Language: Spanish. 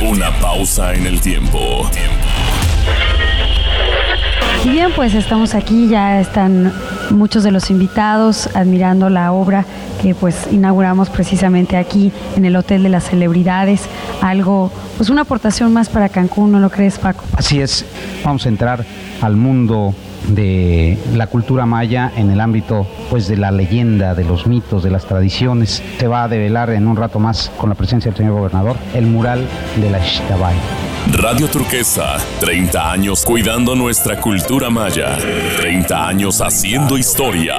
Una pausa en el tiempo. Y bien, pues estamos aquí, ya están muchos de los invitados admirando la obra que pues inauguramos precisamente aquí en el Hotel de las Celebridades, algo, pues una aportación más para Cancún, ¿no lo crees Paco? Así es, vamos a entrar al mundo de la cultura maya en el ámbito pues de la leyenda, de los mitos, de las tradiciones. Se va a develar en un rato más con la presencia del señor gobernador el mural de la Xtabay. Radio Turquesa, 30 años cuidando nuestra cultura maya, 30 años haciendo historia.